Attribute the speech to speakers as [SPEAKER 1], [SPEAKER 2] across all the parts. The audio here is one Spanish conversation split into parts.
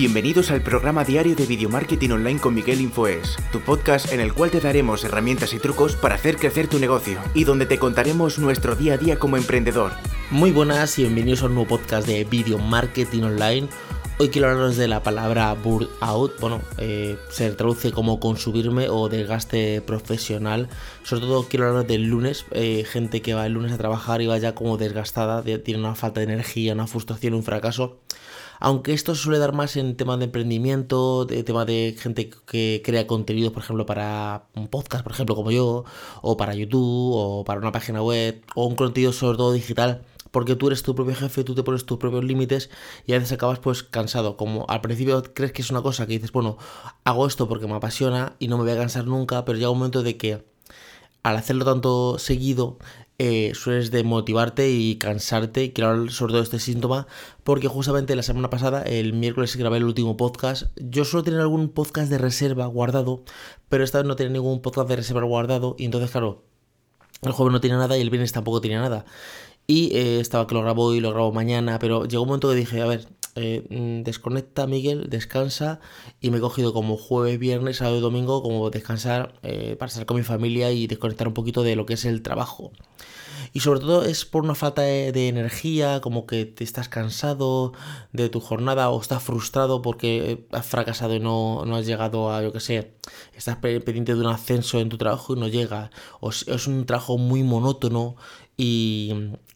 [SPEAKER 1] Bienvenidos al programa diario de Video Marketing Online con Miguel Infoes, tu podcast en el cual te daremos herramientas y trucos para hacer crecer tu negocio y donde te contaremos nuestro día a día como emprendedor.
[SPEAKER 2] Muy buenas y bienvenidos a un nuevo podcast de Video Marketing Online. Hoy quiero hablaros de la palabra burnout, bueno, eh, se traduce como consumirme o desgaste profesional. Sobre todo quiero hablar del lunes, eh, gente que va el lunes a trabajar y va ya como desgastada, tiene una falta de energía, una frustración, un fracaso. Aunque esto suele dar más en temas de emprendimiento, de tema de gente que crea contenido, por ejemplo, para un podcast, por ejemplo, como yo, o para YouTube, o para una página web, o un contenido sobre todo digital, porque tú eres tu propio jefe, tú te pones tus propios límites y a veces acabas pues cansado. Como al principio crees que es una cosa que dices, bueno, hago esto porque me apasiona y no me voy a cansar nunca, pero llega un momento de que al hacerlo tanto seguido eh, sueles motivarte y cansarte. Y quiero sobre todo este síntoma porque justamente la semana pasada, el miércoles, grabé el último podcast. Yo suelo tener algún podcast de reserva guardado, pero esta vez no tenía ningún podcast de reserva guardado. Y entonces, claro, el jueves no tiene nada y el viernes tampoco tiene nada. Y eh, estaba que lo grabo y lo grabo mañana, pero llegó un momento que dije, a ver, eh, mm, desconecta Miguel, descansa y me he cogido como jueves, viernes, sábado y domingo como descansar eh, para estar con mi familia y desconectar un poquito de lo que es el trabajo. Y sobre todo es por una falta de, energía, como que te estás cansado de tu jornada o estás frustrado porque has fracasado y no, no has llegado a, yo que sé, estás pendiente de un ascenso en tu trabajo y no llega. O es un trabajo muy monótono y,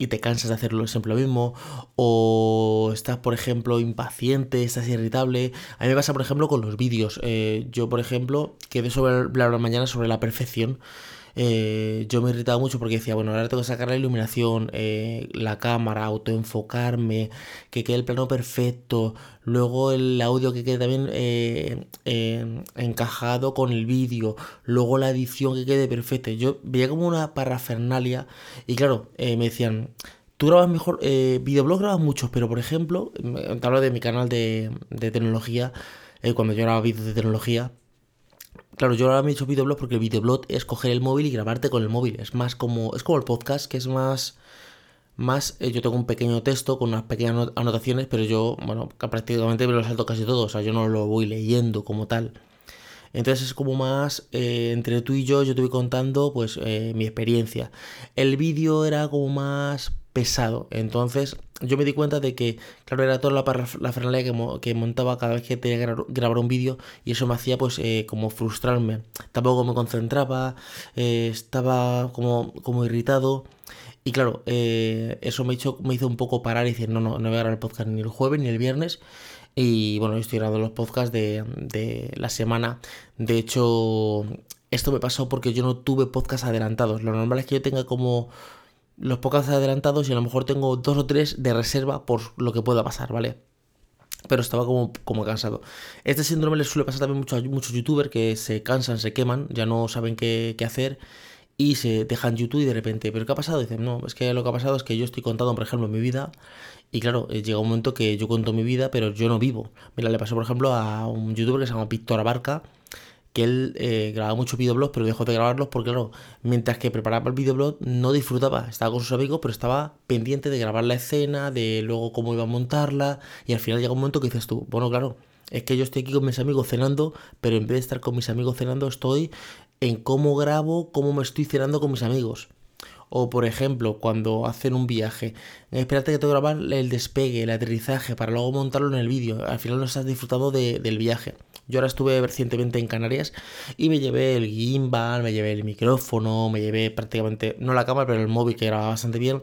[SPEAKER 2] te cansas de hacerlo siempre lo mismo, o estás, por ejemplo, impaciente, estás irritable. A mí me pasa, por ejemplo, con los vídeos. Eh, yo, por ejemplo, quedé sobre hablar mañana sobre la perfección. Eh, yo me irritaba mucho porque decía, bueno, ahora tengo que sacar la iluminación, eh, la cámara, autoenfocarme, que quede el plano perfecto, luego el audio que quede también eh, encajado con el vídeo, luego la edición que quede perfecta. Yo veía como una parafernalia y claro, me decían, tú grabas mejor, videoblog grabas muchos, pero por ejemplo, te hablo de mi canal de, de tecnología, cuando yo grababa vídeos de tecnología, Claro, yo ahora me he hecho videoblog porque el videoblog es coger el móvil y grabarte con el móvil. Es más como. Es como el podcast, que es más. Más. Eh, yo tengo un pequeño texto con unas pequeñas anotaciones, pero yo, bueno, prácticamente me lo salto casi todo. O sea, yo no lo voy leyendo como tal. Entonces es como más eh, entre tú y yo, yo te voy contando pues eh, mi experiencia. El vídeo era como más pesado. Entonces yo me di cuenta de que, claro, era toda la, la que, que, montaba cada vez que tenía que grabar un vídeo y eso me hacía pues eh, como frustrarme. Tampoco me concentraba, eh, estaba como, como irritado. Y claro, eh, eso me hizo, me hizo un poco parar y decir, no, no, no voy a grabar el podcast ni el jueves ni el viernes. Y bueno, estoy grabando los podcasts de, de la semana. De hecho, esto me pasó porque yo no tuve podcast adelantados. Lo normal es que yo tenga como los podcasts adelantados y a lo mejor tengo dos o tres de reserva por lo que pueda pasar, ¿vale? Pero estaba como, como cansado. Este síndrome le suele pasar también a muchos youtubers que se cansan, se queman, ya no saben qué, hacer y se dejan YouTube y de repente, ¿pero qué ha pasado? Dicen, no, es que lo que ha pasado es que yo estoy contando, por ejemplo, mi vida y claro, eh, llega un momento que yo cuento mi vida, pero yo no vivo. Mira, le pasó, por ejemplo, a un youtuber que se llama Víctor Abarca, que él eh, grababa muchos videoblogs, pero dejó de grabarlos porque, claro, mientras que preparaba el videoblog no disfrutaba, estaba con sus amigos, pero estaba pendiente de grabar la escena, de luego cómo iba a montarla, y al final llega un momento que dices tú, bueno, claro, es que yo estoy aquí con mis amigos cenando, pero en vez de estar con mis amigos cenando, estoy en cómo grabo, cómo me estoy cenando con mis amigos. O por ejemplo, cuando hacen un viaje, espérate que tengo que grabar el despegue, el aterrizaje, para luego montarlo en el vídeo. Al final no estás disfrutando del viaje. Yo ahora estuve recientemente en Canarias y me llevé el gimbal, me llevé el micrófono, me llevé prácticamente, no la cámara, pero el móvil que grababa bastante bien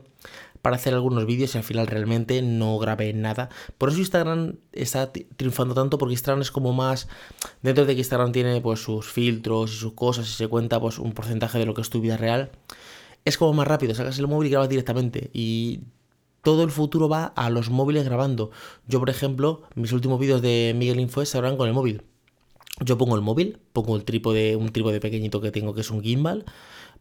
[SPEAKER 2] para hacer algunos vídeos y al final realmente no grabé nada. Por eso Instagram está triunfando tanto porque Instagram es como más dentro de que Instagram tiene pues sus filtros y sus cosas y se cuenta pues un porcentaje de lo que es tu vida real. Es como más rápido, sacas el móvil y grabas directamente y todo el futuro va a los móviles grabando. Yo, por ejemplo, mis últimos vídeos de Miguel Info se harán con el móvil. Yo pongo el móvil, pongo el trípode, un trípode pequeñito que tengo que es un gimbal,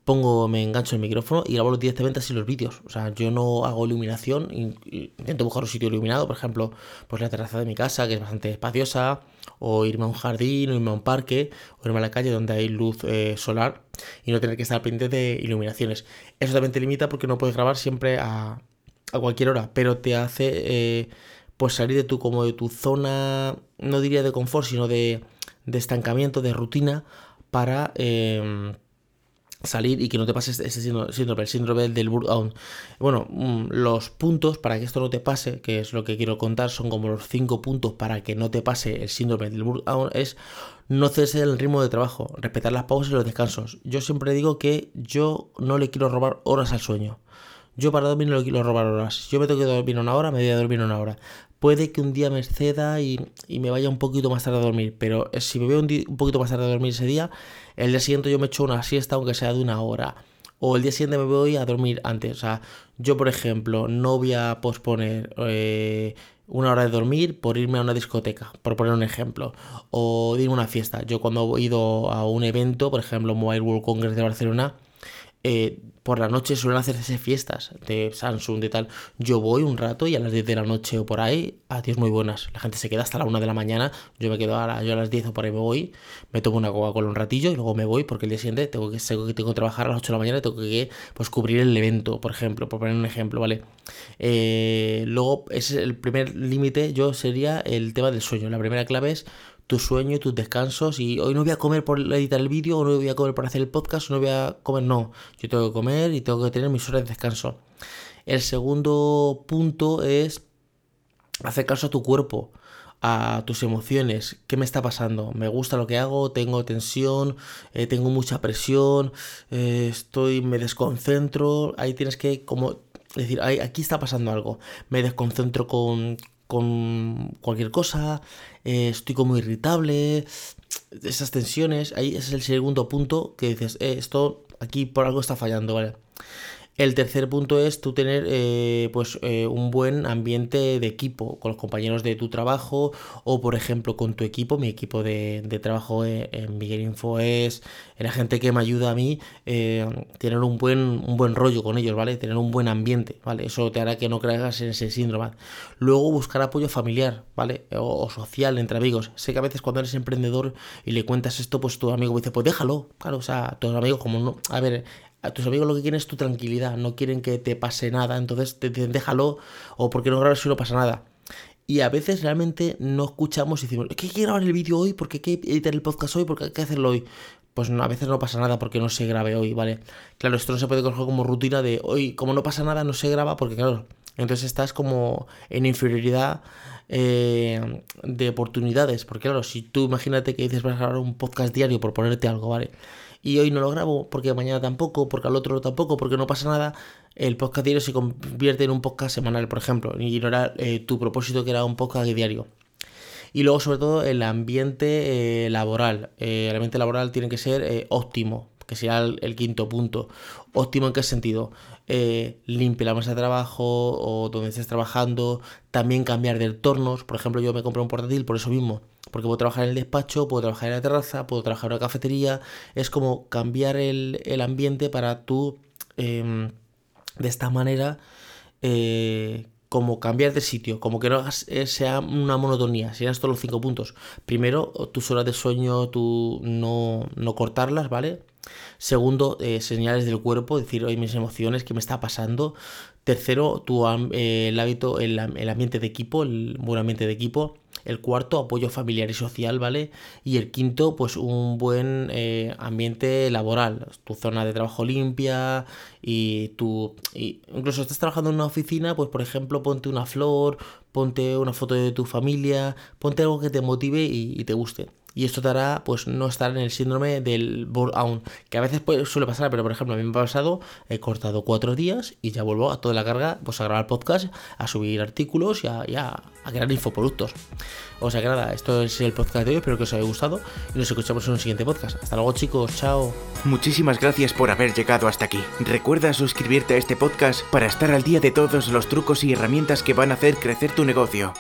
[SPEAKER 2] pongo, me engancho el micrófono y grabo directamente así los vídeos. O sea, yo no hago iluminación, intento buscar un sitio iluminado, por ejemplo, pues la terraza de mi casa, que es bastante espaciosa, o irme a un jardín, o irme a un parque, o irme a la calle donde hay luz eh, solar y no tener que estar pendiente de iluminaciones. Eso también te limita porque no puedes grabar siempre a, a cualquier hora, pero te hace... Eh, pues salir de tu, como de tu zona, no diría de confort, sino de, de estancamiento, de rutina, para... Em, salir y que no te pase ese síndrome, el síndrome del burnout. Bueno, mm, los puntos para que esto no te pase, que es lo que quiero contar, son como los cinco puntos para que no te pase el síndrome del burnout, es no cese el ritmo de trabajo, respetar las pausas y los descansos. Yo siempre digo que yo no le quiero robar horas al sueño. Yo para dormir no le quiero robar horas. Yo me tengo que dormir una hora, me voy a dormir una hora. Puede que un día me exceda y, me vaya un poquito más tarde a dormir, pero si me veo un, poquito más tarde a dormir ese día, el día siguiente yo me echo una siesta, aunque sea de una hora. O el día siguiente me voy a dormir antes. O sea, yo, por ejemplo, no voy a posponer eh, una hora de dormir por irme a una discoteca, por poner un ejemplo. O irme a una fiesta. Yo cuando he ido a un evento, por ejemplo, Mobile World Congress de Barcelona, eh, por la noche suelen hacerse fiestas de Samsung, de tal. Yo voy un rato y a las 10 de la noche o por ahí, adiós muy buenas. La gente se queda hasta la 1 de la mañana, yo me quedo a, yo a las 10 o por ahí me voy, me tomo una Coca-Cola un ratillo y luego me voy porque el día siguiente tengo que, tengo que, tengo que trabajar a las 8 de la mañana y tengo que pues, cubrir el evento, por ejemplo, por poner un ejemplo, ¿vale? Eh, luego, es el primer límite, yo sería el tema del sueño. La primera clave es tu sueño tus descansos. Y hoy no voy a comer por editar el vídeo, o no voy a comer por hacer el podcast, o no voy a comer, no. Yo tengo que comer y tengo que tener mis horas de descanso. El segundo punto es hacer caso a tu cuerpo, a tus emociones. ¿Qué me está pasando? ¿Me gusta lo que hago? ¿Tengo tensión? Eh, ¿Tengo mucha presión? Eh, ¿Estoy, me desconcentro? Ahí tienes que como decir, aquí está pasando algo. Me desconcentro con, con cualquier cosa, eh, estoy como irritable, esas tensiones, ahí es el segundo punto que dices, eh, esto aquí por algo está fallando, ¿vale? El tercer punto es tú tener eh, pues, eh, un buen ambiente de equipo con los compañeros de tu trabajo o por ejemplo con tu equipo, mi equipo de, trabajo eh, en Miguel Info es la gente que me ayuda a mí, tener un buen, un buen rollo con ellos, ¿vale? Tener un buen ambiente, ¿vale? Eso te hará que no caigas en ese síndrome. Luego buscar apoyo familiar, ¿vale? O, o, social entre amigos. Sé que a veces cuando eres emprendedor y le cuentas esto, pues tu amigo dice, pues déjalo, claro, o sea, tus amigos como no, a ver, a tus amigos lo que quieren es tu tranquilidad, no quieren que te pase nada, entonces te dicen déjalo o porque no grabas si no pasa nada. Y a veces realmente no escuchamos y decimos, ¿qué hay grabar el vídeo hoy? ¿Por qué hay que editar el podcast hoy? ¿Por qué hay que hacerlo hoy? Pues a veces no pasa nada porque no se grabe hoy, ¿vale? Claro, esto no se puede coger como rutina de hoy, como no pasa nada, no se graba porque, claro, entonces estás como en inferioridad eh, de oportunidades. Porque, claro, si tú imagínate que dices vas a grabar un podcast diario por ponerte algo, ¿vale? Y hoy no lo grabo porque mañana tampoco, porque al otro tampoco, porque no pasa nada, el podcast diario se convierte en un podcast semanal, por ejemplo, y no era eh, tu propósito que era un podcast diario. Y luego, sobre todo, el ambiente eh, laboral. Eh, el ambiente laboral tiene que ser óptimo, que sea el, quinto punto. Óptimo en qué sentido? limpia la mesa de trabajo o donde estés trabajando. También cambiar de entornos. Por ejemplo, yo me compré un portátil por eso mismo porque puedo trabajar en el despacho, puedo trabajar en la terraza, puedo trabajar en una cafetería. Es como cambiar el, ambiente para tú, em, de esta manera, eh, como cambiar de sitio, como que no eh, sea una monotonía, sean estos los cinco puntos. Primero, tus horas de sueño, tú no, no cortarlas, ¿vale? Segundo, eh, señales del cuerpo, decir, hoy mis emociones, ¿qué me está pasando? Tercero, tu, el hábito, el, el ambiente de equipo, el buen ambiente de equipo. El cuarto, apoyo familiar y social, ¿vale? Y el quinto, pues un buen eh, ambiente laboral, tu zona de trabajo limpia y tu... Y incluso estás trabajando en una oficina, pues por ejemplo, ponte una flor, ponte una foto de tu familia, ponte algo que te motive y te guste y esto te hará pues no estar en el síndrome del burnout, que a veces suele pasar, pero por ejemplo a mí me ha pasado, he cortado cuatro días y ya vuelvo a toda la carga pues a grabar podcast, a subir artículos y a, a, crear infoproductos. O sea que nada, esto es el podcast de hoy, espero que os haya gustado y nos escuchamos en un siguiente podcast. Hasta luego chicos, chao.
[SPEAKER 1] Muchísimas gracias por haber llegado hasta aquí. Recuerda suscribirte a este podcast para estar al día de todos los trucos y herramientas que van a hacer crecer tu negocio.